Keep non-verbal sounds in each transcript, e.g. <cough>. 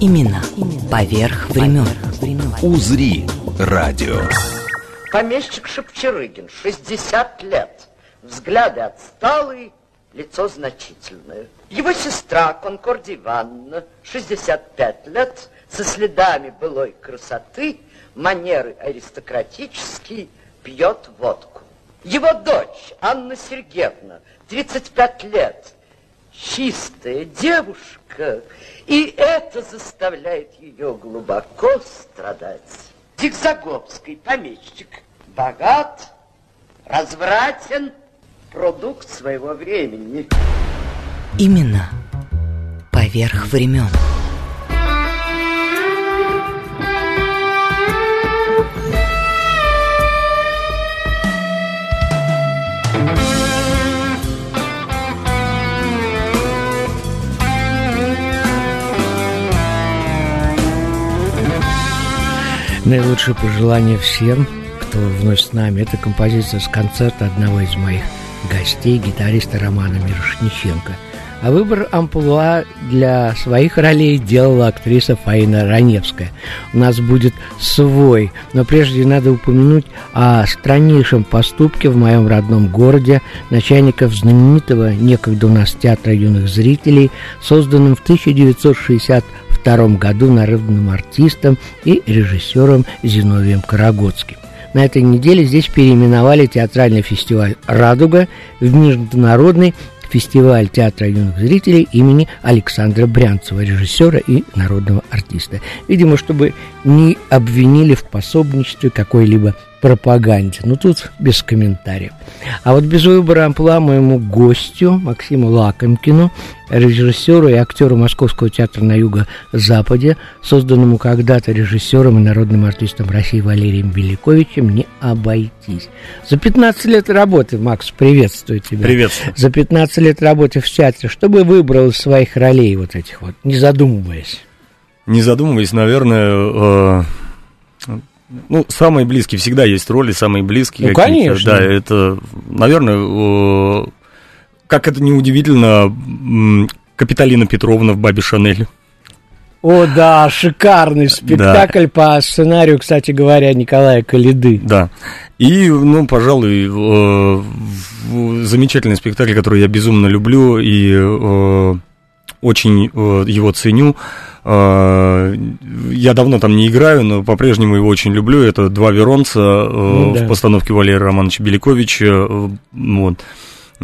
Именно поверх времен. «Узри» радио. Помещик Шепчерыгин, 60 лет. Взгляды отсталые, лицо значительное. Его сестра Конкордия Ивановна, 65 лет, со следами былой красоты, манеры аристократические, пьет водку. Его дочь Анна Сергеевна, 35 лет, чистая девушка, и это заставляет ее глубоко страдать. Зигзагобский помещик богат, развратен, продукт своего времени. Именно поверх времен. Наилучшие пожелания всем, кто вновь с нами. Это композиция с концерта одного из моих гостей, гитариста Романа Мирошниченко. А выбор амплуа для своих ролей делала актриса Фаина Раневская. У нас будет свой, но прежде надо упомянуть о страннейшем поступке в моем родном городе начальников знаменитого некогда у нас театра юных зрителей, созданным в 1960 1992 году народным артистом и режиссером Зиновием Карагодским. На этой неделе здесь переименовали театральный фестиваль «Радуга» в международный фестиваль театра юных зрителей имени Александра Брянцева, режиссера и народного артиста. Видимо, чтобы не обвинили в пособничестве какой-либо пропаганде. Ну, тут без комментариев. А вот без выбора амплуа моему гостю Максиму Лакомкину, режиссеру и актеру Московского театра на Юго-Западе, созданному когда-то режиссером и народным артистом России Валерием Великовичем, не обойтись. За 15 лет работы, Макс, приветствую тебя. Приветствую. За 15 лет работы в театре, что бы выбрал из своих ролей вот этих вот, не задумываясь? Не задумываясь, наверное, э, ну, самые близкие, всегда есть роли, самые близкие. Ну, конечно. Да, это, наверное, как это неудивительно, Капиталина Петровна в «Бабе Шанель». О, да, шикарный спектакль да. по сценарию, кстати говоря, Николая Калиды. Да. И, ну, пожалуй, замечательный спектакль, который я безумно люблю и очень его ценю. А, я давно там не играю, но по-прежнему его очень люблю. Это «Два Веронца» э, ну, да. в постановке Валерия Романовича Беляковича. Э, вот.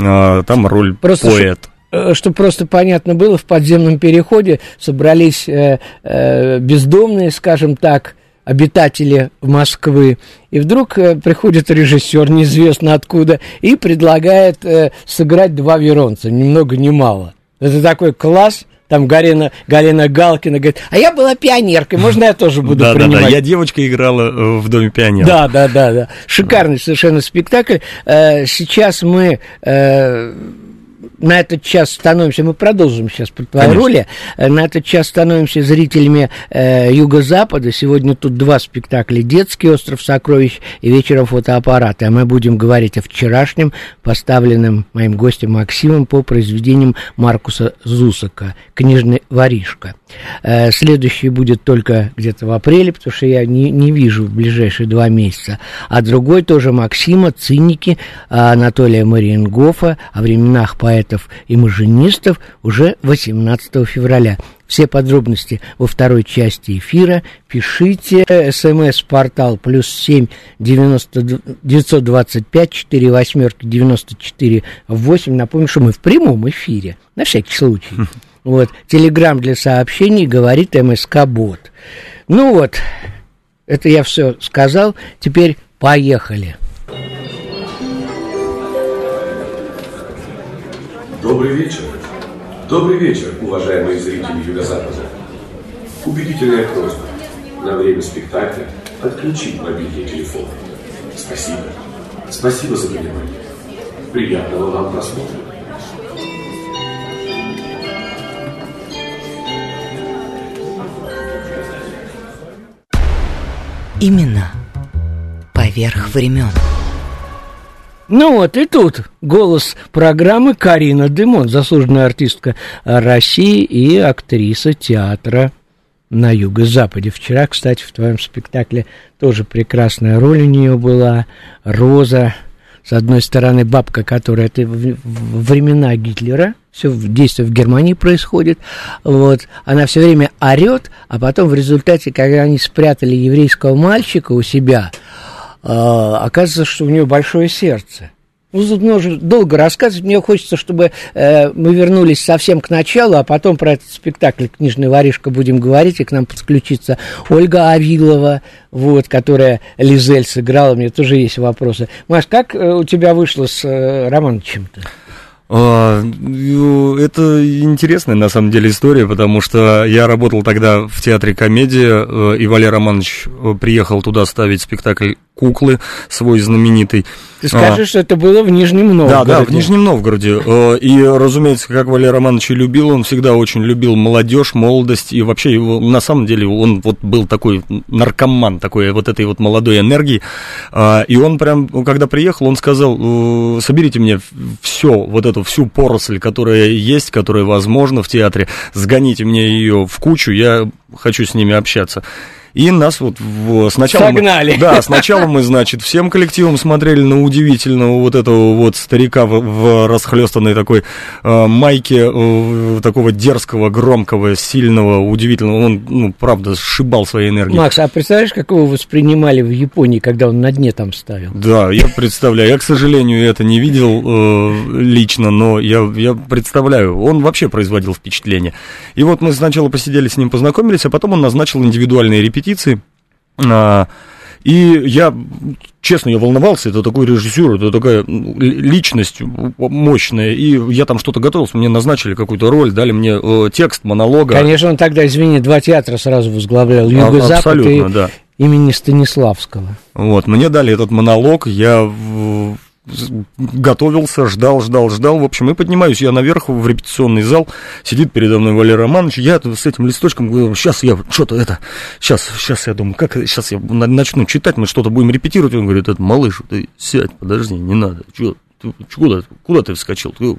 А, там роль Просто поэт. Чтобы э, просто понятно было, в подземном переходе собрались э, э, бездомные, скажем так, обитатели Москвы. И вдруг э, приходит режиссер, неизвестно откуда, и предлагает э, сыграть два Веронца, ни много ни мало. Это такой класс, там Галина, Галина Галкина говорит, а я была пионеркой, можно я тоже буду да, принимать? Да, да, я девочка играла э, в Доме пионеров. Да, да, да, да. Шикарный совершенно спектакль. Э, сейчас мы э, на этот час становимся, мы продолжим сейчас по твоей Конечно. роли, э, на этот час становимся зрителями э, Юго-Запада. Сегодня тут два спектакля «Детский остров сокровищ» и «Вечером фотоаппарата». А мы будем говорить о вчерашнем, поставленном моим гостем Максимом по произведениям Маркуса Зусака «Книжный воришка». Э, следующий будет только где-то в апреле, потому что я не, не вижу в ближайшие два месяца. А другой тоже Максима, «Циники» Анатолия Мариенгофа о временах поэтов и маженистов уже 18 февраля. Все подробности во второй части эфира пишите смс-портал плюс семь девятьсот двадцать пять четыре восьмерки девяносто четыре восемь. Напомню, что мы в прямом эфире, на всякий случай. <laughs> Вот, телеграмм для сообщений говорит МСК Бот. Ну вот, это я все сказал. Теперь поехали. Добрый вечер. Добрый вечер, уважаемые зрители Юго-Запада. Убедительная просьба. на время спектакля отключить мобильный телефон. Спасибо. Спасибо за внимание. Приятного вам просмотра. Именно поверх времен. Ну вот и тут голос программы Карина Дымон, заслуженная артистка России и актриса театра на юго-западе. Вчера, кстати, в твоем спектакле тоже прекрасная роль у нее была. Роза, с одной стороны, бабка, которая это времена Гитлера, все действие в Германии происходит, вот, она все время орет, а потом в результате, когда они спрятали еврейского мальчика у себя, э, оказывается, что у нее большое сердце. Тут долго рассказывать. Мне хочется, чтобы э, мы вернулись совсем к началу, а потом про этот спектакль «Книжный воришка» будем говорить, и к нам подключится Ольга Авилова, вот, которая Лизель сыграла. Мне тоже есть вопросы. Маш, как э, у тебя вышло с э, Романовичем-то? А, это интересная, на самом деле, история, потому что я работал тогда в театре комедия, э, и Валерий Романович э, приехал туда ставить спектакль «Куклы» свой знаменитый. Ты скажешь, а, что это было в Нижнем Новгороде. Да, да, в Нижнем Новгороде. Э, и, разумеется, как Валерий Романович любил, он всегда очень любил молодежь, молодость, и вообще его, на самом деле, он вот был такой наркоман, такой вот этой вот молодой энергии. А, и он прям, когда приехал, он сказал, соберите мне все, вот эту всю поросль, которая есть, которая возможна в театре, сгоните мне ее в кучу, я хочу с ними общаться. И нас вот в, сначала... Согнали. Мы, да, сначала мы, значит, всем коллективом смотрели на удивительного вот этого вот старика в, в расхлестанной такой э, майке, э, такого дерзкого, громкого, сильного, удивительного. Он, ну, правда, сшибал своей энергией. Макс, а представляешь, как его воспринимали в Японии, когда он на дне там ставил? Да, я представляю. Я, к сожалению, это не видел э, лично, но я, я представляю. Он вообще производил впечатление. И вот мы сначала посидели с ним, познакомились, а потом он назначил индивидуальные репетиции репетиции. А, и я, честно, я волновался, это такой режиссер, это такая личность мощная, и я там что-то готовился, мне назначили какую-то роль, дали мне э, текст монолога. Конечно, он тогда, извини, два театра сразу возглавлял, Юго-Запад и да. имени Станиславского. Вот, мне дали этот монолог, я готовился, ждал, ждал, ждал. В общем, и поднимаюсь я наверх в репетиционный зал. Сидит передо мной Валерий Романович. Я с этим листочком говорю, сейчас я что-то это, сейчас, сейчас я думаю, как сейчас я начну читать, мы что-то будем репетировать. Он говорит, это малыш, ты сядь, подожди, не надо. Ты, куда, куда ты вскочил? Ты,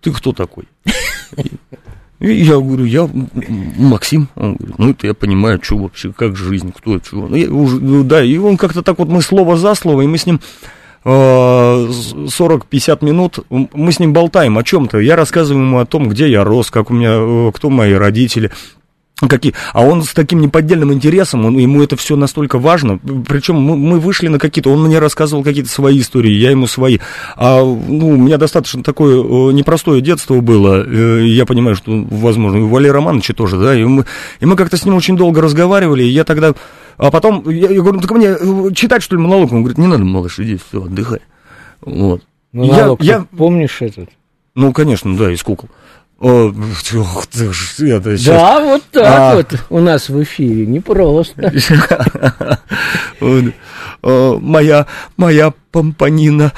ты кто такой? И я говорю, я Максим. Он говорит, ну это я понимаю, что вообще, как жизнь, кто, чего. Ну, я уже, ну, да, и он как-то так вот, мы слово за слово, и мы с ним 40-50 минут мы с ним болтаем о чем-то. Я рассказываю ему о том, где я рос, как у меня, э, кто мои родители. Какие? А он с таким неподдельным интересом, он, ему это все настолько важно. Причем мы, мы вышли на какие-то, он мне рассказывал какие-то свои истории, я ему свои. А ну, у меня достаточно такое э, непростое детство было. Э, я понимаю, что, возможно, у Валерия Романовича тоже, да. И мы, и мы как-то с ним очень долго разговаривали. И я тогда а потом, я, я говорю, ну так мне э, читать, что ли, монолог? Он говорит, не надо, малыш, иди, все, отдыхай. Вот. Монолог, я, я... помнишь этот? Ну, конечно, да, из кукол. О, это, сейчас... Да, вот так а... вот у нас в эфире, не просто. <laughs> Моя, моя помпанина,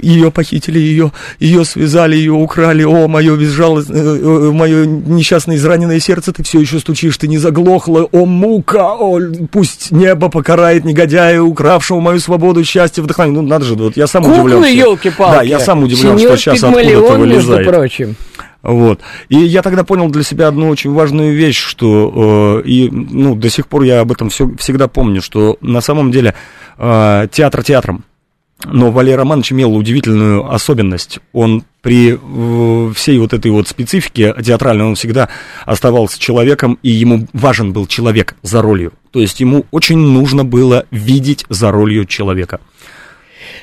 ее похитили, ее, ее связали, ее украли, о, мое безжалостное, мое несчастное израненное сердце, ты все еще стучишь, ты не заглохла, о, мука, о, пусть небо покарает негодяя, укравшего мою свободу, счастье, вдохновение, ну, надо же, вот я сам Куклы, удивлен. елки-палки. Да, я сам удивлен, что сейчас откуда-то вылезает. между прочим. Вот. И я тогда понял для себя одну очень важную вещь, что э, и ну, до сих пор я об этом все, всегда помню, что на самом деле э, театр театром. Но Валерий Романович имел удивительную особенность. Он при всей вот этой вот специфике театральной, он всегда оставался человеком, и ему важен был человек за ролью. То есть ему очень нужно было видеть за ролью человека.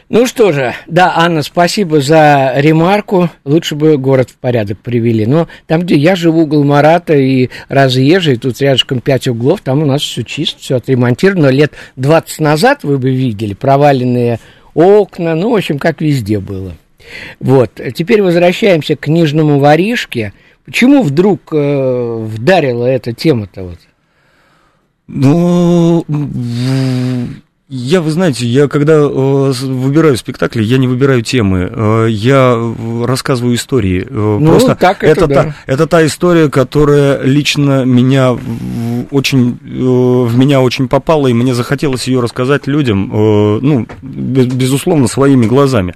Ну что же, да, Анна, спасибо за ремарку. Лучше бы город в порядок привели. Но там, где я живу, угол Марата и разъезжий, тут рядышком пять углов, там у нас все чисто, все отремонтировано. Лет 20 назад вы бы видели проваленные окна, ну, в общем, как везде было. Вот, теперь возвращаемся к книжному воришке. Почему вдруг э, вдарила эта тема-то вот? Ну, я, вы знаете, я когда э, выбираю спектакли, я не выбираю темы, э, я рассказываю истории. Э, ну, Просто так это, это, да. та, это та история, которая лично меня очень, в меня очень попала, и мне захотелось ее рассказать людям, ну, безусловно, своими глазами.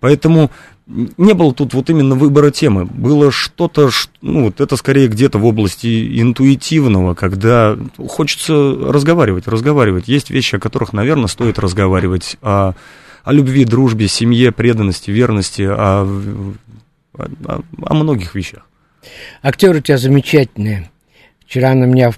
Поэтому не было тут вот именно выбора темы. Было что-то, ну, вот это скорее где-то в области интуитивного, когда хочется разговаривать, разговаривать. Есть вещи, о которых, наверное, стоит разговаривать. О, о любви, дружбе, семье, преданности, верности, о, о, о многих вещах. Актеры у тебя замечательные. Вчера на меня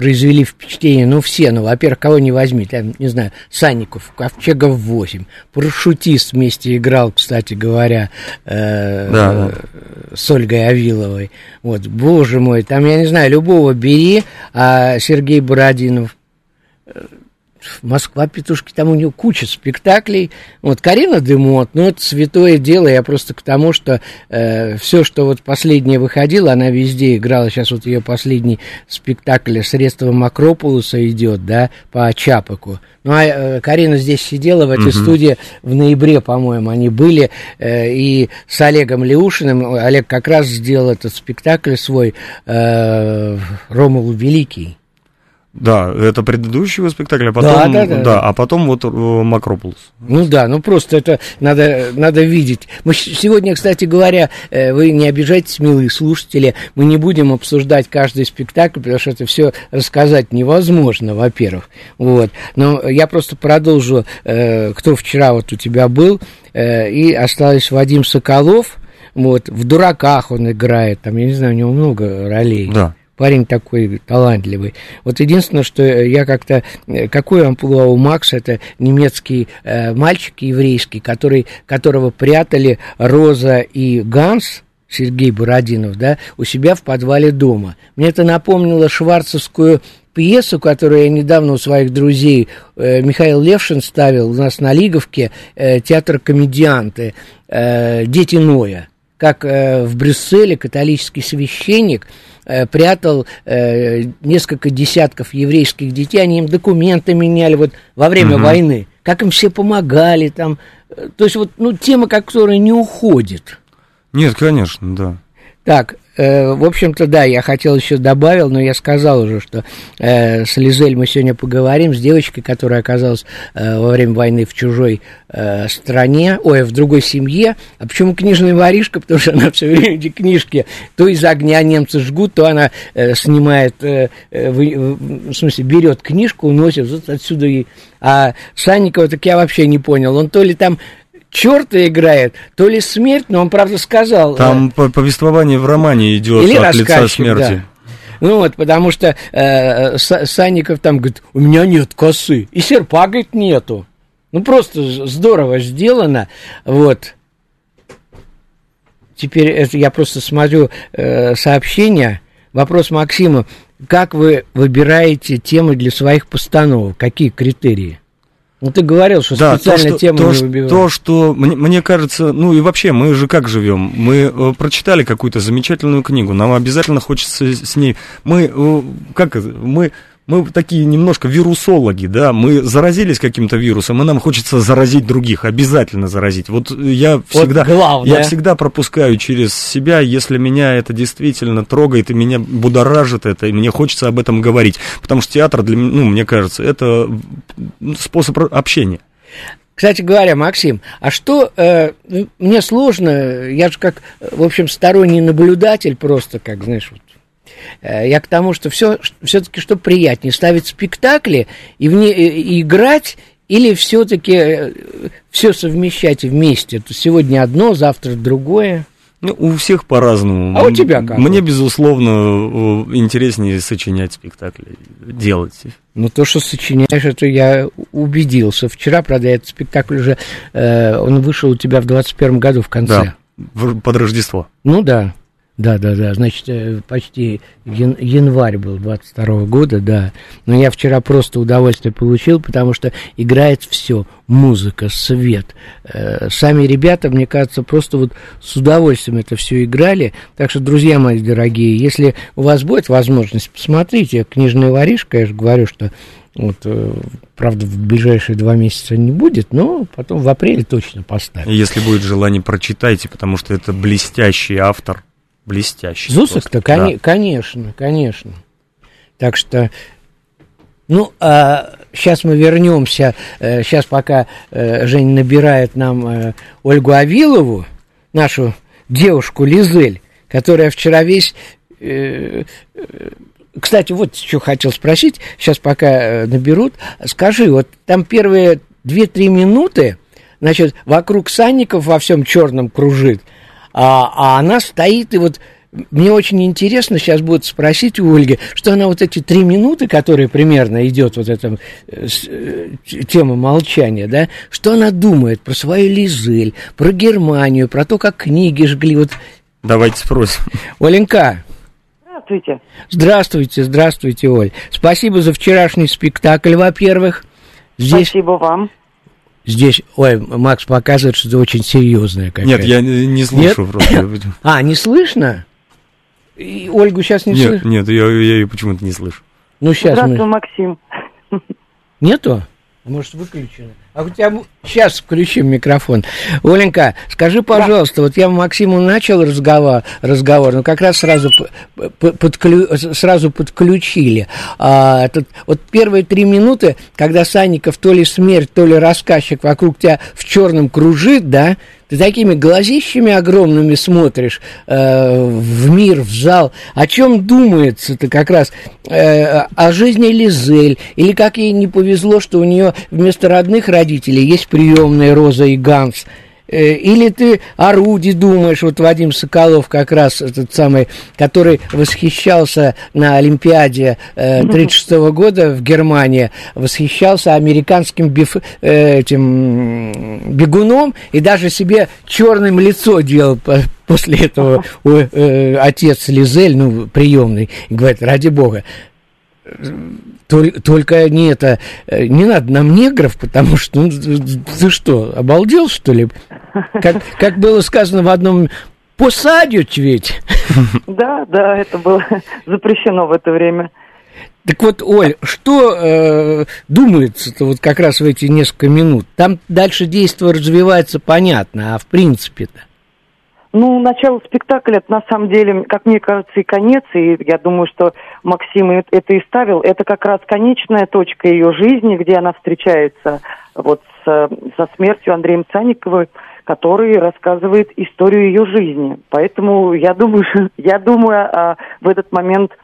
произвели впечатление, ну, все, ну, во-первых, кого не возьми, там, не знаю, Санников, Ковчегов 8, парашютист вместе играл, кстати говоря, э, да. с Ольгой Авиловой, вот, боже мой, там, я не знаю, любого бери, а Сергей Бородинов, э, Москва петушки, там у него куча спектаклей. Вот Карина Демот, ну это святое дело, я просто к тому, что э, все, что вот последнее выходило, она везде играла. Сейчас вот ее последний спектакль средством Акропулуса идет, да, по Чапаку. Ну а э, Карина здесь сидела в этой угу. студии в ноябре, по-моему, они были, э, и с Олегом Леушиным, Олег как раз сделал этот спектакль свой э, Ромул Великий. Да, это предыдущий спектакль, а потом, да, да, да. да, а потом вот э, Макрополус. Ну да, ну просто это надо, надо видеть. Мы сегодня, кстати говоря, э, вы не обижайтесь, милые слушатели, мы не будем обсуждать каждый спектакль, потому что это все рассказать невозможно, во-первых. Вот. Но я просто продолжу, э, кто вчера вот у тебя был, и осталось Вадим Соколов, вот, в «Дураках» он играет, там, я не знаю, у него много ролей. Да парень такой талантливый. Вот единственное, что я как-то... Какой амплуа у Макса? Это немецкий э, мальчик еврейский, который, которого прятали Роза и Ганс, Сергей Бородинов, да, у себя в подвале дома. Мне это напомнило шварцевскую пьесу, которую я недавно у своих друзей э, Михаил Левшин ставил у нас на Лиговке, э, театр комедианты, э, «Дети Ноя». Как э, в Брюсселе католический священник – Э, прятал э, несколько десятков еврейских детей, они им документы меняли вот во время угу. войны, как им все помогали там, то есть вот, ну, тема, которая не уходит. Нет, конечно, да. Так, в общем-то, да, я хотел еще добавил, но я сказал уже, что э, с Лизель мы сегодня поговорим, с девочкой, которая оказалась э, во время войны в чужой э, стране, ой, в другой семье. А почему книжная воришка? Потому что она все время эти книжки то из огня немцы жгут, то она э, снимает, э, э, в смысле, берет книжку, уносит вот отсюда и... А Санникова, так я вообще не понял, он то ли там черта играет, то ли смерть, но он, правда, сказал... Там э, повествование в романе идет или от лица смерти. Да. Ну вот, потому что э, Санников там говорит, у меня нет косы, и серпа, говорит, нету. Ну, просто здорово сделано, вот. Теперь это я просто смотрю э, сообщения. Вопрос Максима. Как вы выбираете темы для своих постановок? Какие критерии? Ну, ты говорил, что да, специально то, тему то, не выбивал. То, что, мне, мне кажется, ну и вообще, мы же как живем? Мы э, прочитали какую-то замечательную книгу, нам обязательно хочется с ней... Мы, э, как мы мы такие немножко вирусологи, да, мы заразились каким-то вирусом, и нам хочется заразить других, обязательно заразить. Вот я всегда, вот я всегда пропускаю через себя, если меня это действительно трогает, и меня будоражит это, и мне хочется об этом говорить. Потому что театр, для, ну, мне кажется, это способ общения. Кстати говоря, Максим, а что э, мне сложно, я же как, в общем, сторонний наблюдатель просто, как, знаешь, вот я к тому, что все, все-таки что приятнее, ставить спектакли и, в не, и играть, или все-таки э, все совмещать вместе? То сегодня одно, завтра другое. Ну, у всех по-разному. А у тебя как? Мне, безусловно, интереснее сочинять спектакли, делать. Ну, то, что сочиняешь, это я убедился. Вчера, правда, этот спектакль уже, э, он вышел у тебя в 21 году в конце. Да, под Рождество. Ну, да. Да, да, да, значит, э, почти ян- январь был 22 года, да. Но я вчера просто удовольствие получил, потому что играет все, музыка, свет. Э, Сами ребята, мне кажется, просто вот с удовольствием это все играли. Так что, друзья мои дорогие, если у вас будет возможность, посмотрите, книжная воришка, я же говорю, что вот, э, правда, в ближайшие два месяца не будет, но потом в апреле точно поставим. Если будет желание, прочитайте, потому что это блестящий автор. Блестящий. Зусок-то, просто, кони- конечно, конечно. Так что, ну, а сейчас мы вернемся, сейчас пока э, Женя набирает нам э, Ольгу Авилову, нашу девушку Лизель, которая вчера весь... э, э, кстати, вот что хотел спросить, сейчас пока э, наберут. Скажи, вот там первые 2-3 минуты, значит, вокруг Санников во всем черном кружит, а, а она стоит и вот мне очень интересно сейчас будет спросить у Ольги, что она вот эти три минуты, которые примерно идет вот эта э, э, тема молчания, да, что она думает про свою Лизель, про Германию, про то, как книги жгли. Вот, Давайте спросим. Оленька, Здравствуйте. здравствуйте, здравствуйте, Оль. Спасибо за вчерашний спектакль, во-первых. Здесь, Спасибо вам. Здесь, ой, Макс показывает, что это очень серьезное какая Нет, я не не слышу Нет? просто. <laughs> А, не слышно? И Ольгу сейчас не Нет, слышно? нет, я, я ее почему-то не слышу. Ну, сейчас Здравствуй, мы... Максим. <laughs> Нету? Может, выключено? А у тебя... Сейчас включим микрофон. Оленька, скажи, пожалуйста, вот я Максиму начал разговор, разговор но как раз сразу, подклю- сразу подключили. А, этот- вот первые три минуты, когда Санников то ли смерть, то ли рассказчик вокруг тебя в черном кружит, да, ты такими глазищами огромными смотришь э, в мир, в зал. О чем думается-то как раз? Э, о жизни Лизель? Или как ей не повезло, что у нее вместо родных родителей есть приемные Роза и Ганс? Э, Или ты о думаешь, вот Вадим Соколов как раз этот самый, который восхищался на Олимпиаде э, 36 года в Германии, восхищался американским биф, э, этим бегуном и даже себе черным лицо делал по- после этого у, э, отец Лизель, ну, приемный, говорит, ради бога, Тол- Только не это, э, не надо нам негров, потому что, ну, ты что, обалдел, что ли? Как, как было сказано в одном, посадят ведь. Да, да, это было запрещено в это время. Так вот, Оль, что э, думается-то вот как раз в эти несколько минут? Там дальше действие развивается понятно, а в принципе-то? Ну, начало спектакля, на самом деле, как мне кажется, и конец, и я думаю, что Максим это и ставил, это как раз конечная точка ее жизни, где она встречается вот с, со смертью Андреем Цанниковым, который рассказывает историю ее жизни. Поэтому я думаю, <laughs> я думаю а, в этот момент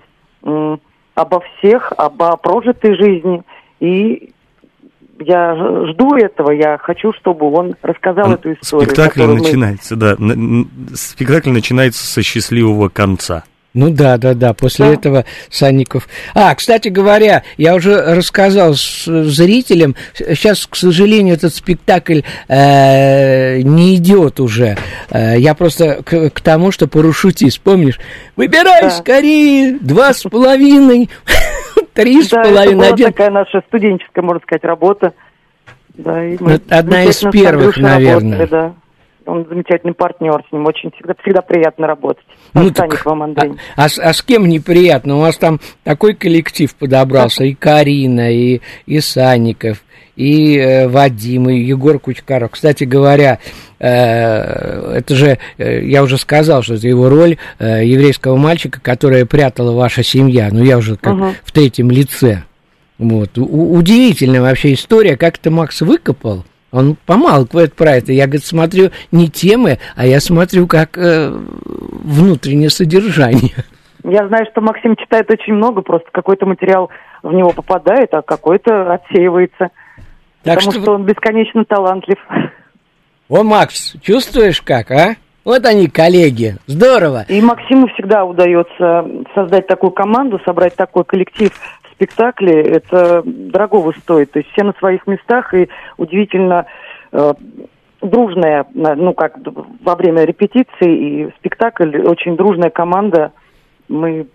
м, обо всех, обо прожитой жизни, и я жду этого, я хочу, чтобы он рассказал эту историю. Спектакль мы- начинается, да. Спектакль начинается со счастливого конца. Ну да, да, да. После Да. этого Санников. А, кстати говоря, я уже рассказал с- зрителям. Сейчас, к сожалению, этот спектакль э, не идет уже. Э, я просто к, к тому, что порушутись, помнишь? Выбирай Да. скорее, два с половиной, <laughs> три с Да, половиной, один. такая наша студенческая, можно сказать, работа. Да, и Ну, это одна из первых, наверное. работали, да. Он замечательный партнер, с ним очень всегда, всегда приятно работать. Ну, так, вам, Андрей. а, а с- а с кем неприятно? У вас там такой коллектив подобрался, и Карина, и, и Санников, и э, Вадим, и Егор Кучкаров. Кстати говоря, э, это же, э, я уже сказал, что это его роль э, еврейского мальчика, которая прятала ваша семья. Ну, я уже как Мгм. в третьем лице. Вот. У- удивительная вообще история, как это Макс выкопал. Он помалкивает про это. Я, говорит, смотрю не темы, а я смотрю как э, внутреннее содержание. Я знаю, что Максим читает очень много, просто какой-то материал в него попадает, а какой-то отсеивается. Так потому что, что... он бесконечно талантлив. о, Макс, чувствуешь как, а? Вот они, коллеги. Здорово. И Максиму всегда удается создать такую команду, собрать такой коллектив в спектакле. Это дорогого стоит. То есть все на своих местах и удивительно э, дружная, ну как во время репетиции и спектакль, очень дружная команда. Мы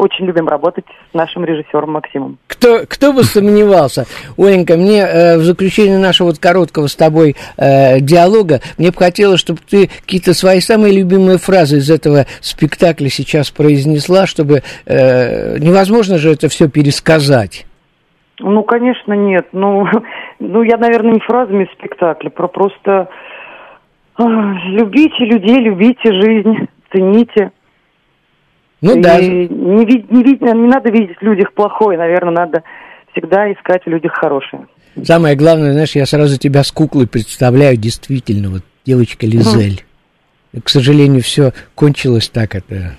очень любим работать с нашим режиссером Максимом. Кто, кто бы сомневался? Оленька, мне э, в заключение нашего вот короткого с тобой э, диалога, мне бы хотелось, чтобы ты какие-то свои самые любимые фразы из этого спектакля сейчас произнесла, чтобы э, невозможно же это все пересказать. Ну, конечно, нет. Ну, <laughs> ну я, наверное, не фразами спектакля, про просто любите людей, любите жизнь, цените. Ну и да. Не, не, не, не надо видеть в людях плохое, наверное, надо всегда искать в людях хорошее. Самое главное, знаешь, я сразу тебя с куклой представляю, действительно, вот девочка Лизель. Угу. К сожалению, все кончилось так, это...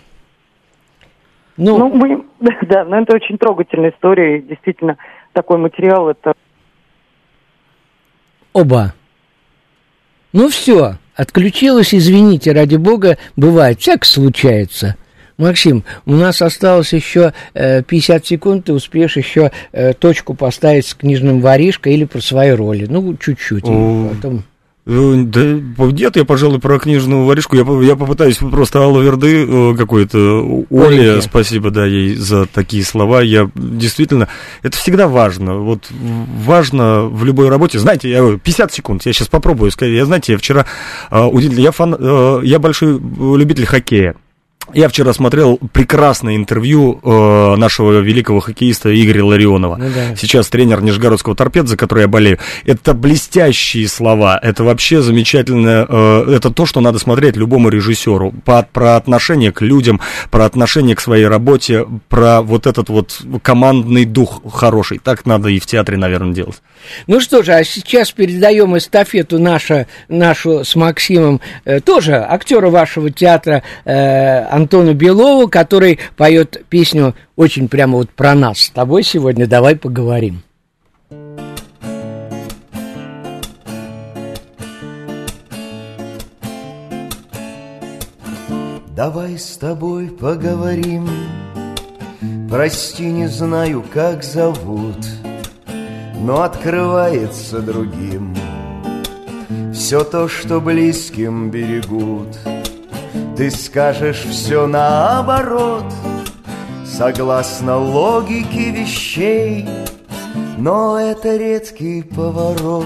Ну, ну мы, <laughs> да, но это очень трогательная история, и действительно, такой материал, это... Оба. Ну все, отключилась, извините, ради бога, бывает, всяк случается. Максим, у нас осталось еще э, 50 секунд, ты успеешь еще э, точку поставить с книжным воришкой или про свои роли. Ну, чуть-чуть. Потом... Э, да нет, я, пожалуй, про книжную воришку. Я, я попытаюсь просто Алла Верды какой-то. Оле, спасибо, да, ей за такие слова. Я действительно... Это всегда важно. Вот важно в любой работе. Знаете, я 50 секунд, я сейчас попробую сказать. Я, знаете, я вчера удивительно... Я, фан, я большой любитель хоккея. Я вчера смотрел прекрасное интервью э, нашего великого хоккеиста Игоря Ларионова. Ну, да. Сейчас тренер Нижегородского торпеда, за который я болею. Это блестящие слова. Это вообще замечательно. Э, это то, что надо смотреть любому режиссеру. По, про отношение к людям, про отношение к своей работе, про вот этот вот командный дух хороший. Так надо и в театре, наверное, делать. Ну что же, а сейчас передаем эстафету нашу, нашу с Максимом, э, тоже актера вашего театра э, Антону Белову, который поет песню очень прямо вот про нас с тобой сегодня. Давай поговорим. Давай с тобой поговорим Прости, не знаю, как зовут Но открывается другим Все то, что близким берегут ты скажешь все наоборот Согласно логике вещей. Но это редкий поворот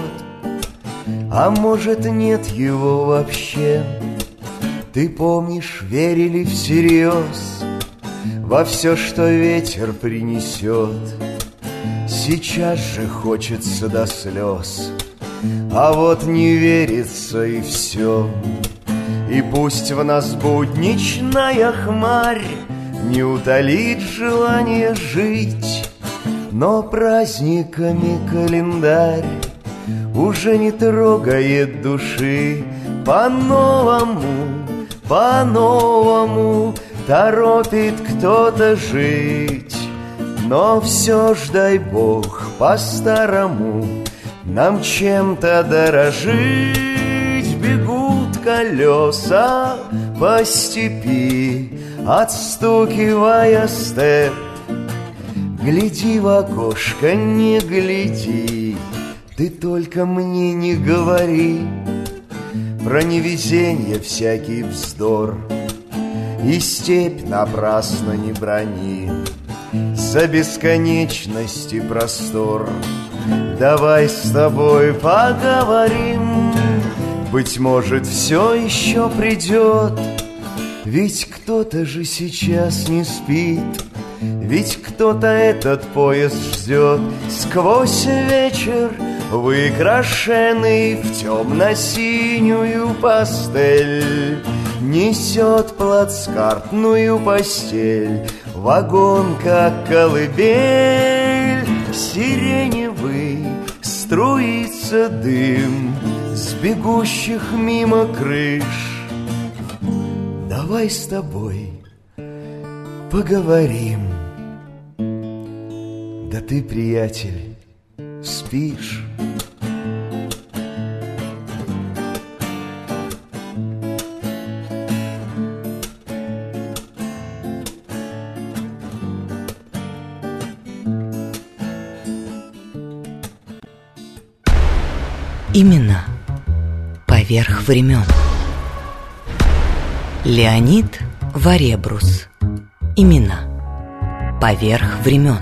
А может нет его вообще. Ты помнишь, верили всерьез Во все, что ветер принесет Сейчас же хочется до слез А вот не верится и все и пусть в нас будничная хмарь Не утолит желание жить. Но праздниками календарь Уже не трогает души. По-новому, по-новому Торопит кто-то жить. Но все ж дай Бог по-старому Нам чем-то дорожить колеса по степи, Отстукивая степ. Гляди в окошко, не гляди, Ты только мне не говори. Про невезенье всякий вздор И степь напрасно не брони. За бесконечности простор Давай с тобой поговорим быть может, все еще придет Ведь кто-то же сейчас не спит. Ведь кто-то этот поезд ждет Сквозь вечер Выкрашенный в темно-синюю пастель Несет плацкартную постель. Вагон, как колыбель Сиреневый струится дым с бегущих мимо крыш. Давай с тобой поговорим. Да ты, приятель, спишь. Именно поверх времен. Леонид Варебрус. Имена. Поверх времен.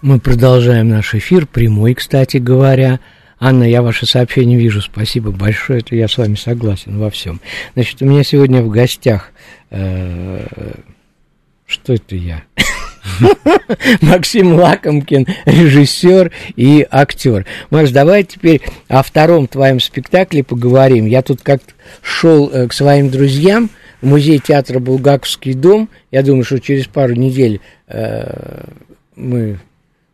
Мы продолжаем наш эфир, прямой, кстати говоря. Анна, я ваше сообщение вижу, спасибо большое, это я с вами согласен во всем. Значит, у меня сегодня в гостях, э, что это я? <laughs> Максим Лакомкин, режиссер и актер. Маш, давай теперь о втором твоем спектакле поговорим. Я тут как-то шел э, к своим друзьям в музей театра Булгаковский дом. Я думаю, что через пару недель э, мы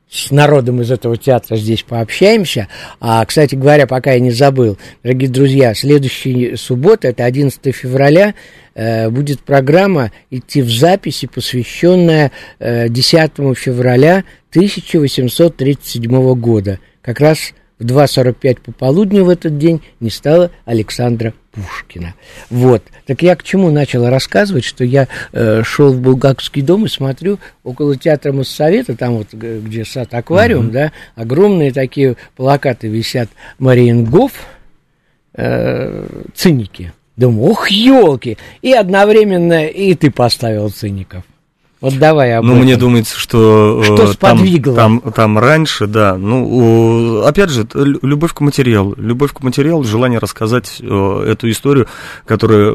с народом из этого театра здесь пообщаемся. А, кстати говоря, пока я не забыл, дорогие друзья, следующая суббота, это 11 февраля, э, будет программа идти в записи, посвященная э, 10 февраля 1837 года. Как раз в 2.45 пополудни в этот день не стало Александра Пушкина. Вот. Так я к чему начал рассказывать, что я э, шел в Булгаковский дом и смотрю около театра Моссовета, там вот где сад-аквариум, mm-hmm. да, огромные такие плакаты висят Мариенгоф, э, циники. Думаю, ох, елки! И одновременно и ты поставил циников. Вот давай об Ну, этом. мне думается, что... Что э, сподвигло? Там, там, там раньше, да. Ну, опять же, любовь к материалу. Любовь к материалу, желание рассказать э, эту историю, которая...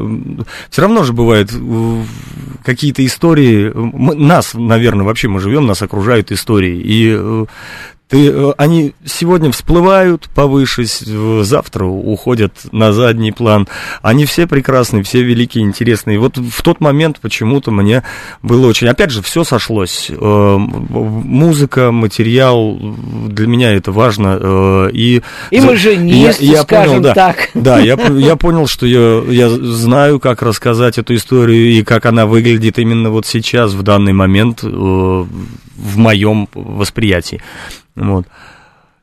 Все равно же бывает какие-то истории... Мы, нас, наверное, вообще мы живем, нас окружают истории. И э, ты, э, они сегодня всплывают повыше, завтра уходят на задний план. Они все прекрасные, все великие, интересные. Вот в тот момент почему-то мне было очень... Опять же, все сошлось. Э, музыка, материал, для меня это важно. Э, и, и мы же не я, я скажем понял, да, так. Да, я, я понял, что я, я знаю, как рассказать эту историю и как она выглядит именно вот сейчас, в данный момент, в моем восприятии. Вот.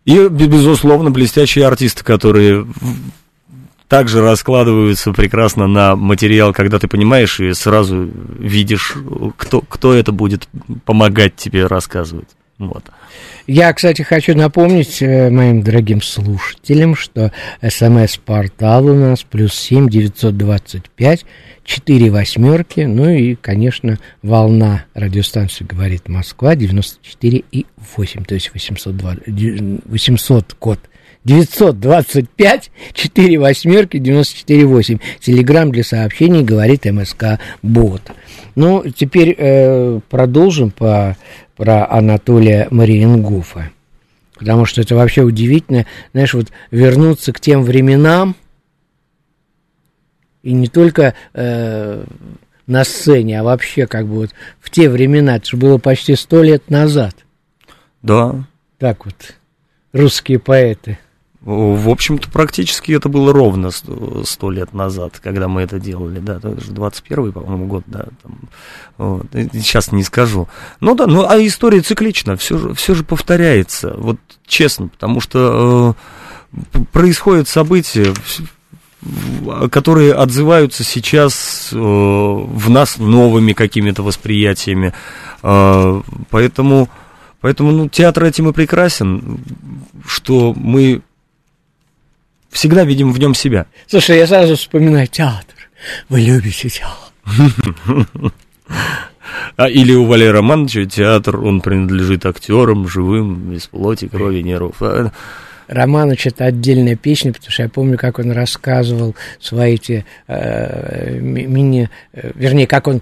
И, безусловно, блестящие артисты, которые также раскладываются прекрасно на материал, когда ты понимаешь и сразу видишь, кто, кто это будет помогать тебе рассказывать. Вот. Я, кстати, хочу напомнить э, моим дорогим слушателям, что смс-портал у нас плюс семь девятьсот двадцать пять четыре восьмерки, ну и, конечно, волна радиостанции «Говорит Москва» 94 и 8, то есть 802, 800 код 925 4 восьмерки 94 8. Телеграмм для сообщений говорит МСК Бот. Ну, теперь э, продолжим по про Анатолия Мариенгофа. Потому что это вообще удивительно, знаешь, вот вернуться к тем временам, и не только э, на сцене, а вообще как бы вот в те времена, это же было почти сто лет назад. Да. Так вот, русские поэты – в общем-то, практически это было ровно сто лет назад, когда мы это делали, да, это же 21 по-моему, год, да, там, вот, сейчас не скажу. Ну да, ну а история циклична, все же, все же повторяется, вот честно, потому что э, происходят события, которые отзываются сейчас э, в нас новыми какими-то восприятиями, э, поэтому... Поэтому ну, театр этим и прекрасен, что мы всегда видим в нем себя. Слушай, я сразу вспоминаю театр. Вы любите театр. А, или у Валерия Романовича театр, он принадлежит актерам, живым, без плоти, крови, нервов. А, Романович это отдельная песня, потому что я помню, как он рассказывал свои эти э, мини, э, вернее, как он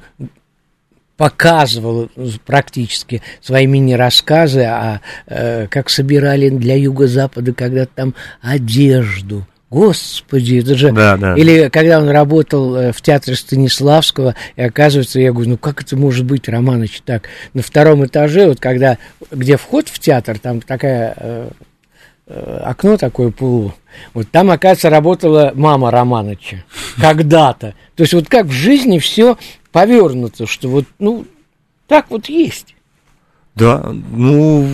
показывал практически свои мини-рассказы, а э, как собирали для Юго-Запада когда-то там одежду. Господи, это же... Да, да. Или когда он работал э, в театре Станиславского, и оказывается, я говорю, ну как это может быть, Романыч, так? На втором этаже, вот когда, где вход в театр, там такая э, окно такое полу, вот там, оказывается, работала мама Романыча <laughs> когда-то. То есть вот как в жизни все повернуто, что вот, ну, так вот есть. Да, ну,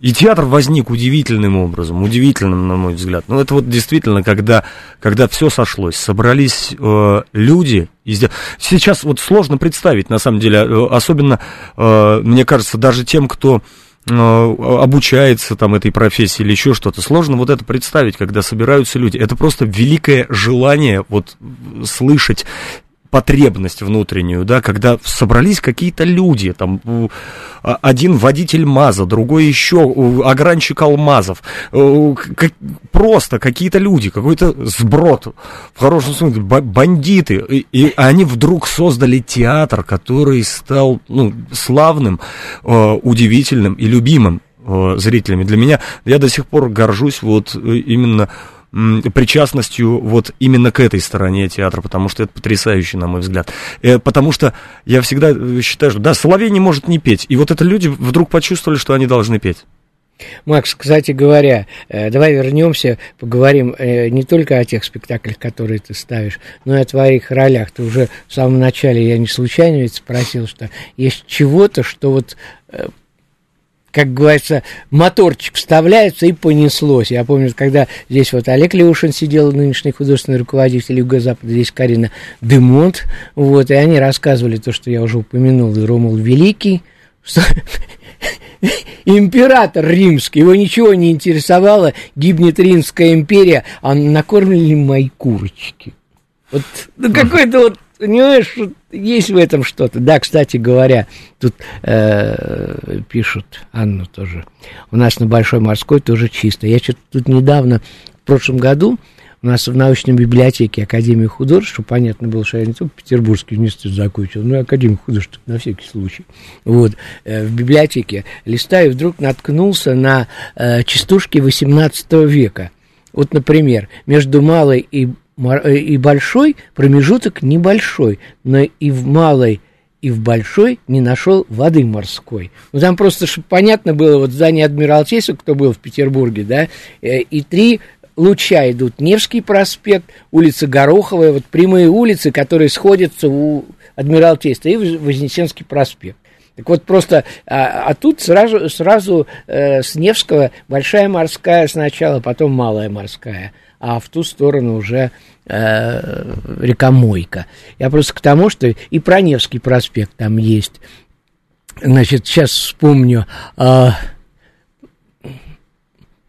и театр возник удивительным образом, удивительным, на мой взгляд. Ну, это вот действительно, когда, когда все сошлось, собрались э, люди. Из... Сейчас вот сложно представить, на самом деле, э, особенно, э, мне кажется, даже тем, кто обучается там этой профессии или еще что-то. Сложно вот это представить, когда собираются люди. Это просто великое желание вот слышать потребность внутреннюю, да, когда собрались какие-то люди, там а, один водитель МАЗа, другой еще огранщик алмазов, как, просто какие-то люди, какой-то сброд, в хорошем смысле, бандиты, и, и они вдруг создали театр, который стал ну, славным, удивительным и любимым зрителями. Для меня, я до сих пор горжусь вот э, именно причастностью вот именно к этой стороне театра, потому что это потрясающе, на мой взгляд. Э, потому что я всегда считаю, что да, Соловей не может не петь. И вот это люди вдруг почувствовали, что они должны петь. Макс, кстати говоря, э, давай вернемся, поговорим э, не только о тех спектаклях, которые ты ставишь, но и о твоих ролях. Ты уже в самом начале, я не случайно ведь спросил, что есть чего-то, что вот как говорится, моторчик вставляется и понеслось. Я помню, когда здесь вот Олег Леушин сидел, нынешний художественный руководитель Юго-Запада, здесь Карина Демонт, вот, и они рассказывали то, что я уже упомянул, и Ромул Великий, что <laughs> император римский, его ничего не интересовало, гибнет Римская империя, а накормили мои курочки. Вот, ну, какой-то вот понимаешь, есть в этом что-то. Да, кстати говоря, тут э, пишут, Анну тоже, у нас на Большой Морской тоже чисто. Я что-то тут недавно, в прошлом году, у нас в научной библиотеке Академии художеств, чтобы понятно было, что я не только Петербургский университет закончил, но и Академию художеств, на всякий случай. Вот, э, в библиотеке листаю, вдруг наткнулся на э, частушки XVIII века. Вот, например, между малой и и большой промежуток небольшой, но и в малой и в большой не нашел воды морской. Ну, там просто, чтобы понятно было, вот здание Адмиралтейства, кто был в Петербурге, да, э, и три луча идут. Невский проспект, улица Гороховая, вот прямые улицы, которые сходятся у Адмиралтейства, и Вознесенский проспект. Так вот просто, а, а тут сразу, сразу э, с Невского большая морская сначала, потом малая морская а в ту сторону уже э, река Мойка. Я просто к тому, что и Проневский проспект там есть. Значит, сейчас вспомню. Э,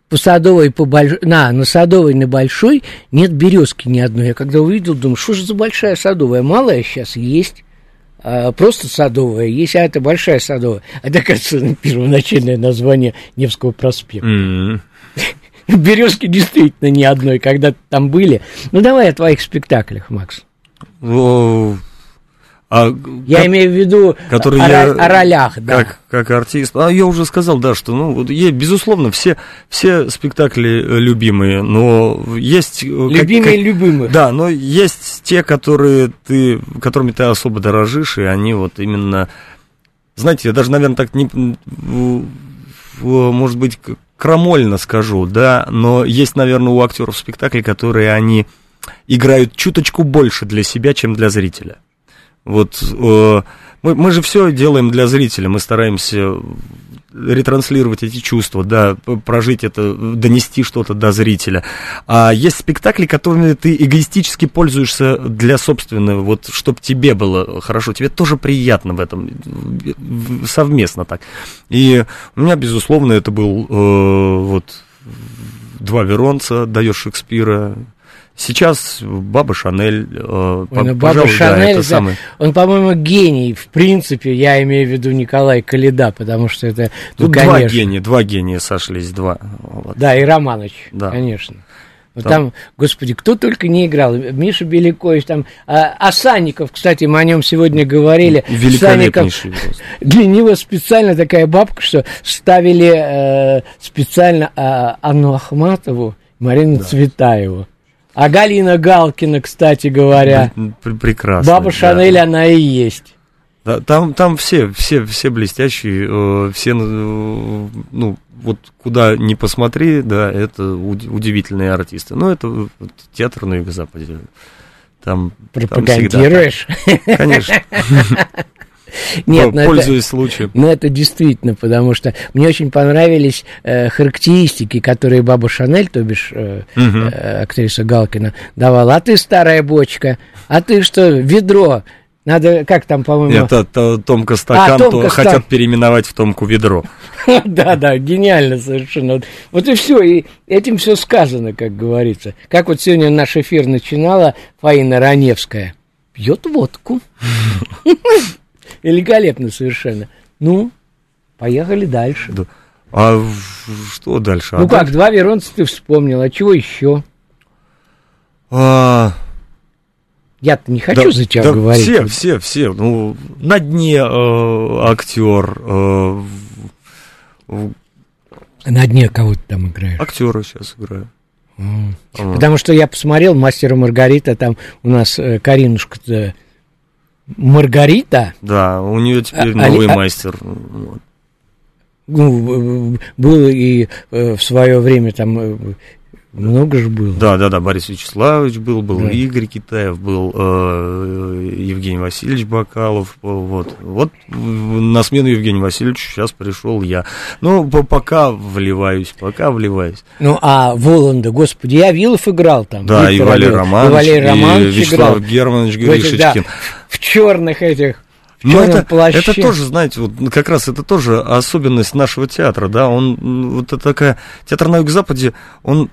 по Садовой, по Больш... на, на Садовой, на Большой нет березки ни одной. Я когда увидел, думаю, что же за большая Садовая? Малая сейчас есть. А, просто садовая, есть, а это большая садовая. А это, кажется, <laughs> первоначальное название Невского проспекта. Mm-hmm. <laughs> Березки действительно ни одной, когда там были. Ну, давай о твоих спектаклях, Макс. О, а я как, имею в виду который о, я, о ролях, да. Как, как артист. А я уже сказал, да, что, ну, вот, я, безусловно, все, все спектакли э, любимые, но есть... Э, любимые как, любимые. Да, но есть те, которые ты, которыми ты особо дорожишь, и они вот именно... Знаете, я даже, наверное, так не... Может быть, крамольно скажу, да, но есть, наверное, у актеров спектакли, которые они играют чуточку больше для себя, чем для зрителя. Вот э, мы, мы же все делаем для зрителя, мы стараемся ретранслировать эти чувства, да, прожить это, донести что-то до зрителя. А есть спектакли, которыми ты эгоистически пользуешься для собственного, вот, чтобы тебе было хорошо, тебе тоже приятно в этом, совместно так. И у меня, безусловно, это был э, вот два Веронца, даешь Шекспира, Сейчас Баба Шанель, э, Ой, ну, Баба Шанель, да, самый... он, по-моему, гений, в принципе, я имею в виду Николай Калида, потому что это, ну, ну два гения, два гения сошлись, два. Вот. Да, и Романович, да. конечно. там... там, господи, кто только не играл. Миша Белякович, там, а, Асанников, кстати, мы о нем сегодня говорили. Великолепнейший <laughs> Для него специально такая бабка, что ставили э, специально э, Анну Ахматову, Марину да. Цветаеву. А Галина Галкина, кстати говоря. Прекрасно. Баба Шанель, да. она и есть. Да, там, там все, все, все блестящие, э, все, э, ну, вот куда ни посмотри, да, это удивительные артисты. Ну, это вот, театр на Юго-Западе. Там, Пропагандируешь? Там всегда, конечно. <laughs> Нет, но пользуясь это, случаем. Ну, это действительно, потому что мне очень понравились э, характеристики, которые баба Шанель, то бишь э, угу. э, актриса Галкина, давала. А ты старая бочка, а ты что, ведро, Надо, как там, по-моему... Это, это Томка стакан, А, Томка то стакан. хотят переименовать в Томку ведро. <laughs> Да, да, гениально совершенно. Вот и все, и этим все сказано, как говорится. Как вот сегодня наш эфир начинала Фаина Раневская. Пьет водку. <laughs> Великолепно совершенно. Ну, поехали дальше. Да. А что дальше? Ну А как, два Веронца ты вспомнил, а чего еще? А, Я-то не хочу да- за тебя да говорить. Все, все, все. Ну, на дне э, актер, э, в- На дне кого ты там играешь. актера сейчас играю. Вот. Потому что я посмотрел «Мастера Маргарита», там у нас э, Каринушка-то Маргарита, Да, у нее теперь А- новый а- мастер. Ну, был и э, в свое время там э, много же было. Да, да, да, Борис Вячеславович был, был Да. Игорь Китаев, был э, Евгений Васильевич Бакалов, э, вот. Вот на смену Евгению Васильевичу сейчас пришел я. Ну, по- пока вливаюсь, пока вливаюсь. Ну, а Воланда, господи, я Вилов играл там. Да, и Виктор Валерий Олег- Романович, и Валерий и Романович Вячеслав играл. Германович этих, да, Гришечкин. в черных этих, Ну, это, плаще. это тоже, знаете, вот как раз это тоже особенность нашего театра, да, он, вот это такая, театр на Юго-Западе, он,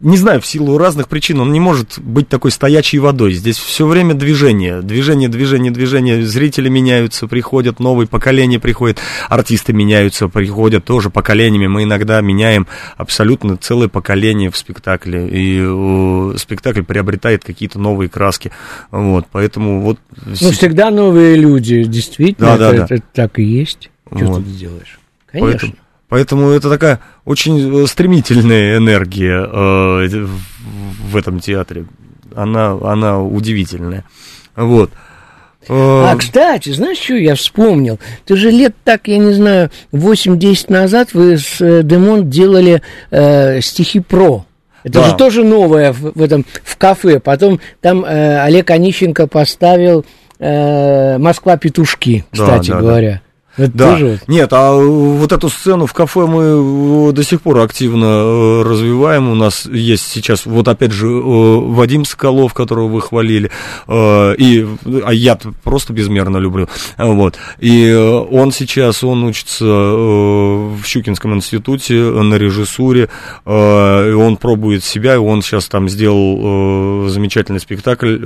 не знаю, в силу разных причин, он не может быть такой стоячей водой, здесь все время движение, движение, движение, движение, зрители меняются, приходят, новые поколения приходят, артисты меняются, приходят тоже поколениями, мы иногда меняем абсолютно целое поколение в спектакле, и э, спектакль приобретает какие-то новые краски, вот, поэтому вот... Ну, всегда новые люди, действительно, Да, да, это, да. это так и есть. Что Вот. ты сделаешь? Конечно. Поэтому, поэтому это такая очень э, стремительная энергия э, в, этом театре. Она, она удивительная. Вот. Э, А, кстати, знаешь, что я вспомнил? Ты же лет так, я не знаю, 8-10 назад вы с э, Демон делали э, стихи про. Это Да. же тоже новое в, в этом в кафе. Потом там э, Олег Онищенко поставил э, Москва петушки, Да, кстати да, да. говоря. Это Да. тоже. Нет, а вот эту сцену в кафе мы э, до сих пор активно э, развиваем. У нас есть сейчас, вот опять же, э, Вадим Соколов, которого вы хвалили, и, а я просто безмерно люблю. Вот. И он сейчас, он учится в Щукинском институте на режиссуре, и он пробует себя, и он сейчас там сделал замечательный спектакль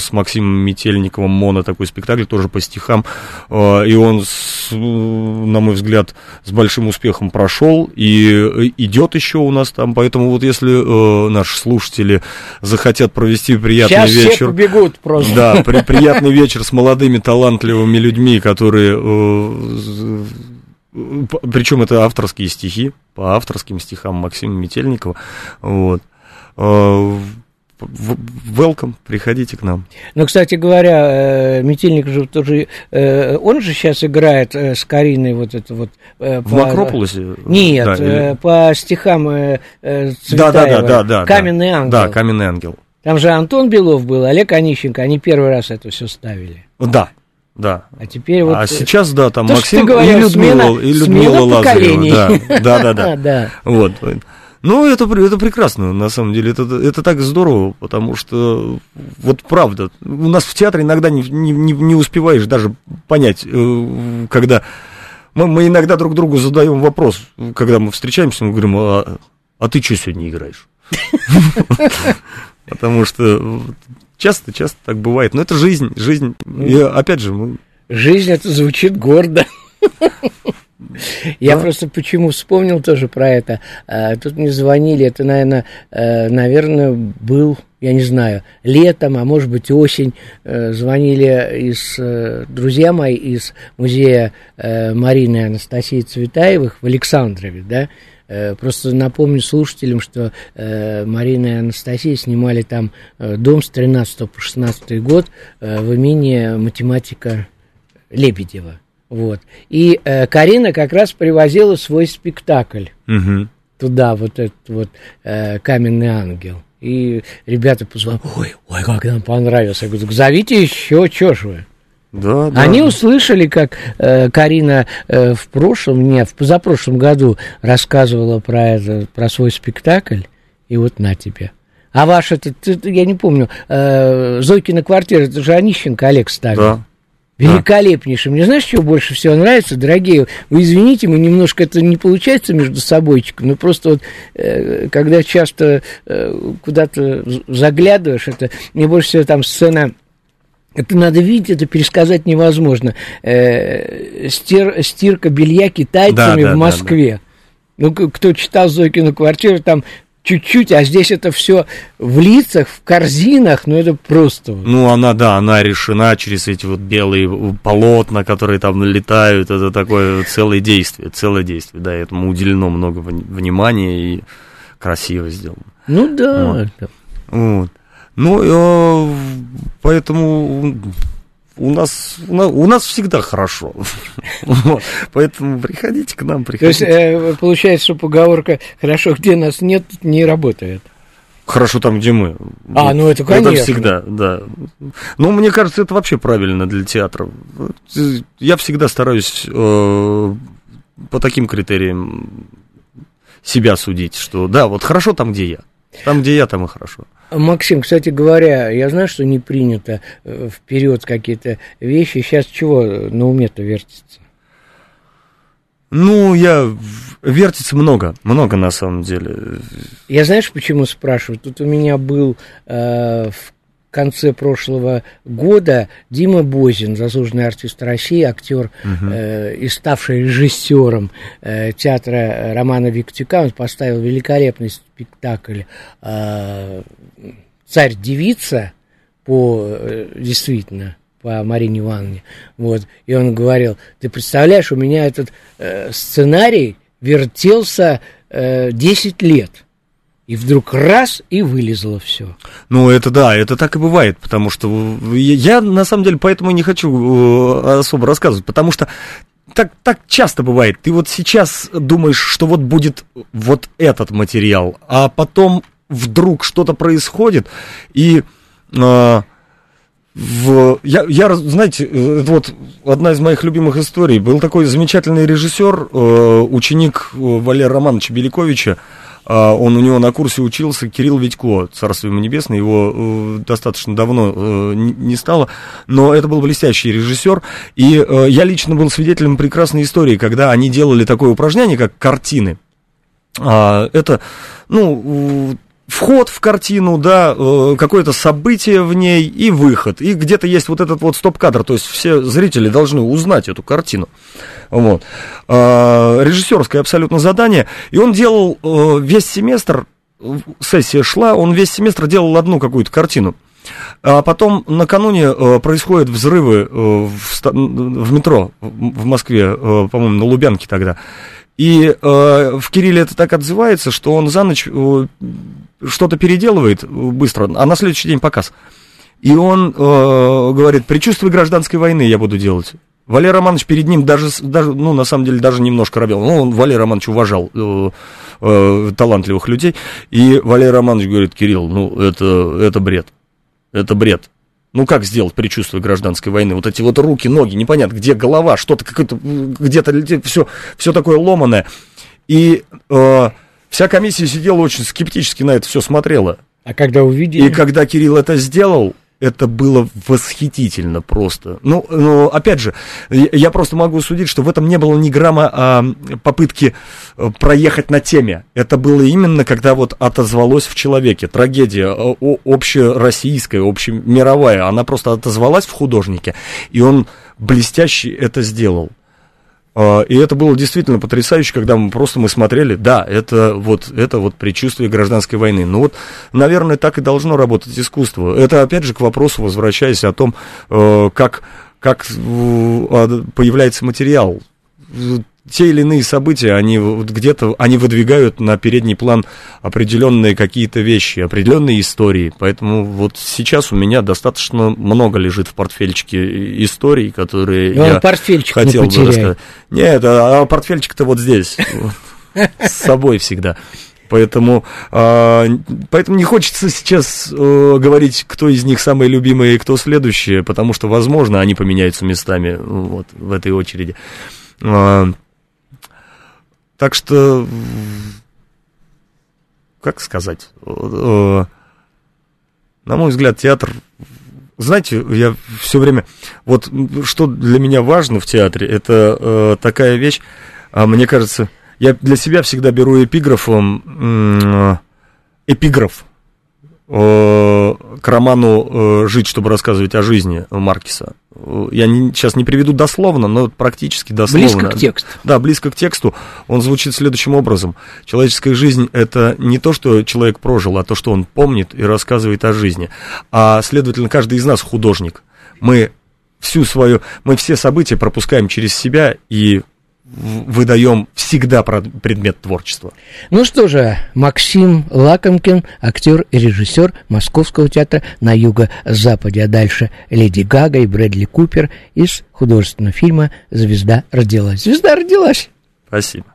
с Максимом Метельниковым, моно такой спектакль, тоже по стихам, и он, с, на мой взгляд, с большим успехом прошел и э, идет еще у нас там, поэтому вот если э, наши слушатели захотят провести приятный Сейчас все вечер, побегут просто. да, при- <laughs> приятный вечер с молодыми талантливыми людьми, которые э, причем это авторские стихи, по авторским стихам Максима Метельникова. Вот. Welcome, приходите к нам. Ну, кстати говоря, э, Метельник же тоже, э, он же сейчас играет э, с Кариной вот это вот. В по- Макрополисе? Нет, Да, или- по стихам э, Да, да, да, Цветаева. да, да. Каменный ангел. Да, каменный ангел. Там же Антон Белов был, Олег Онищенко, они первый раз это все ставили. Да, да. А теперь вот... а сейчас, да, там то, Максим говорил, и Людмила, смена- и Людмила смена Лазарева. да, да, да. Да. <laughs> Вот. Ну, это, это прекрасно, на самом деле. Это, это так здорово, потому что, вот правда, у нас в театре иногда не, не, не- успеваешь даже понять, э, когда... Мы, мы иногда друг другу задаем вопрос, когда мы встречаемся, мы говорим, а, а ты что сегодня играешь? Потому что часто-часто так бывает. Но это жизнь, жизнь. И опять же, Жизнь это звучит гордо. Я Да. просто почему вспомнил тоже про это. А, Тут мне звонили, это, наверное, э, наверное, был, я не знаю, летом, а может быть осень. Э, Звонили из э, друзья мои из музея Марины Анастасии Цветаевых в Александрове, да. Просто напомню слушателям, что э, Марина и Анастасия снимали там э, дом с 13 по 16 год э, в имении математика Лебедева. Вот. И э, Карина как раз привозила свой спектакль Мгм. туда, вот этот вот э, каменный ангел. И ребята позвонили, ой, ой, как нам понравился. Я говорю, «Так зовите еще, чё ж вы. Да, да. Они услышали, как э, Карина э, в прошлом, не, в позапрошлом году рассказывала про это, про свой спектакль, и вот на тебе. А ваш этот, я не помню, э, Зойкина квартира, это же Онищенко Олег ставил. Да. Великолепнейший. Мне знаешь, что больше всего нравится, дорогие? Вы извините, мы немножко это не получается между собойчиком, но просто вот, э, когда часто э, куда-то заглядываешь, это мне больше всего там сцена это надо видеть, это пересказать невозможно. Э, стир, стирка белья китайцами Да, да, в да, Москве. Ну, кто читал Зойкину квартиру, там чуть-чуть, а здесь это все в лицах, в корзинах, ну это просто... Ну, она, да, она решена через эти вот белые полотна, которые там летают. Это такое целое действие, целое действие. Да, этому уделено много вни- внимания и красиво сделано. Ну да. Вот. Вот. Ну, э, поэтому у нас, у нас, у нас всегда хорошо. Вот. Поэтому приходите к нам, То есть приходите. э, получается, что поговорка «хорошо, где нас нет» не работает. Хорошо там, где мы. А, Вот. ну это конечно. Это всегда, да. Ну, мне кажется, это вообще правильно для театра. Я всегда стараюсь э, по таким критериям себя судить, что да, вот хорошо там, где я. Там, где я, там и хорошо. Максим, кстати говоря, я знаю, что не принято э, вперед какие-то вещи. Сейчас чего на уме-то вертится? Ну, я... Вертится много, много на самом деле. Я знаешь, почему спрашиваю? Тут у меня был э, в конце прошлого года Дима Бозин, заслуженный артист России, актер э, и ставший режиссером э, театра Романа Виктюка. Он поставил великолепный спектакль э, «Царь-девица» по, э, действительно, по Марине Ивановне. Вот. И он говорил, ты представляешь, у меня этот э, сценарий вертелся э, 10 лет. И вдруг раз, и вылезло все. Ну, это да, это так и бывает, потому что я, на самом деле поэтому не хочу э, особо рассказывать, потому что так, так часто бывает. Ты вот сейчас думаешь, что вот будет вот этот материал, а потом вдруг что-то происходит, и э, в, я, я, знаете, это вот одна из моих любимых историй. Был такой замечательный режиссер, э, ученик э, Валерия Романовича Беляковича. А, Он у него на курсе учился, Кирилл Витько, царство ему небесное, его э, достаточно давно э, не стало, но это был блестящий режиссер, и э, я лично был свидетелем прекрасной истории, когда они делали такое упражнение, как картины. А, это, ну, вход в картину, да, э, какое-то событие в ней и выход. И где-то есть вот этот вот стоп-кадр, то есть все зрители должны узнать эту картину. Вот. А, Режиссерское абсолютно задание. И он делал э, весь семестр, сессия шла, он весь семестр делал одну какую-то картину. А потом накануне э, происходят взрывы в, метро в Москве, по-моему, на Лубянке тогда. И э, в Кирилле это так отзывается, что он за ночь э, что-то переделывает э, быстро, а на следующий день показ. И он э, говорит, предчувствие гражданской войны я буду делать. Валерий Романович перед ним даже, даже, ну, на самом деле, даже немножко робел. Ну, он, Валерий Романович уважал э, э, талантливых людей. И Валерий Романович говорит, Кирилл, ну, это, это бред. Это бред. Ну, как сделать предчувствие гражданской войны? Вот эти вот руки, ноги, непонятно, где голова, что-то какое-то, где-то все, все такое ломаное. И э, вся комиссия сидела очень скептически на это все смотрела. А когда увидели... И когда Кирилл это сделал, это было восхитительно просто. Ну, ну, опять же, я просто могу судить, что в этом не было ни грамма а, попытки э, проехать на теме. Это было именно, когда вот отозвалось в человеке. Трагедия э, общероссийская, общемировая, она просто отозвалась в художнике, и он блестяще это сделал. А, И это было действительно потрясающе, когда мы просто мы смотрели, да, это вот, это вот предчувствие гражданской войны. Ну вот, наверное, так и должно работать искусство. Это, опять же, к вопросу, возвращаясь о том, э, как, как а, появляется материал. Те или иные события, они вот где-то, они выдвигают на передний план определенные какие-то вещи, определенные истории. Поэтому вот сейчас у меня достаточно много лежит в портфельчике историй, которые И он я портфельчик не хотел бы потеряет. рассказать. Нет, а, а портфельчик-то вот здесь, с собой всегда. Поэтому, а, поэтому не хочется сейчас э, говорить, кто из них самый любимый и кто следующий, потому что, возможно, они поменяются местами вот, в этой очереди. Так что, как сказать, э, На мой взгляд, театр знаете, я все время... Вот что для меня важно в театре, это э, такая вещь, а мне кажется, я для себя всегда беру эпиграфом э, эпиграф. э, к роману э, «Жить, чтобы рассказывать о жизни» Маркиса. Я не, сейчас не приведу дословно, но практически дословно. Близко к тексту. Да, близко к тексту. Он звучит следующим образом. Человеческая жизнь – это не то, что человек прожил, а то, что он помнит и рассказывает о жизни. А, следовательно, каждый из нас художник. Мы всю свою, мы все события пропускаем через себя и выдаем всегда предмет творчества. Ну что же, Максим Лакомкин, актер и режиссер Московского театра на юго-западе, а дальше Леди Гага и Брэдли Купер из художественного фильма «Звезда родилась». Звезда родилась. Спасибо.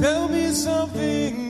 Tell me something,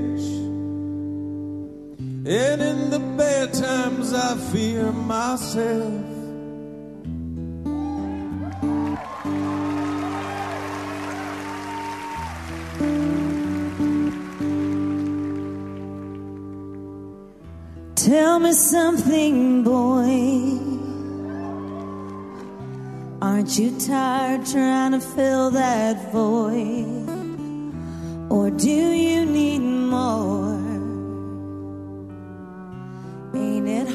And in the bad times, I fear myself. Tell me something, boy. Aren't you tired trying to fill that void? Or do you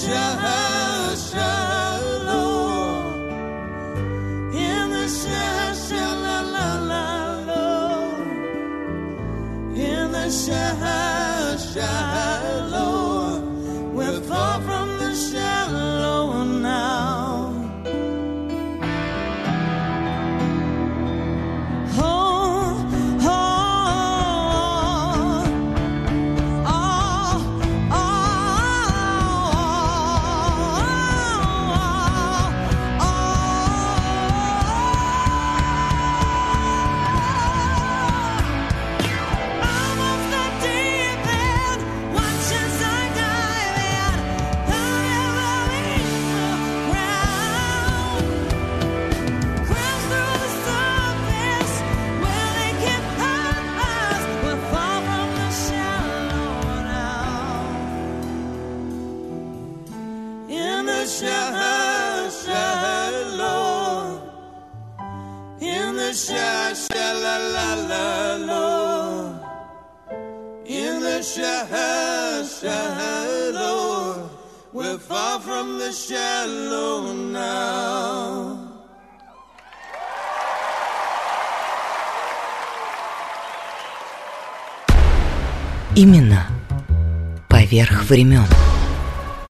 shall have. Shallow now. Именно поверх времен.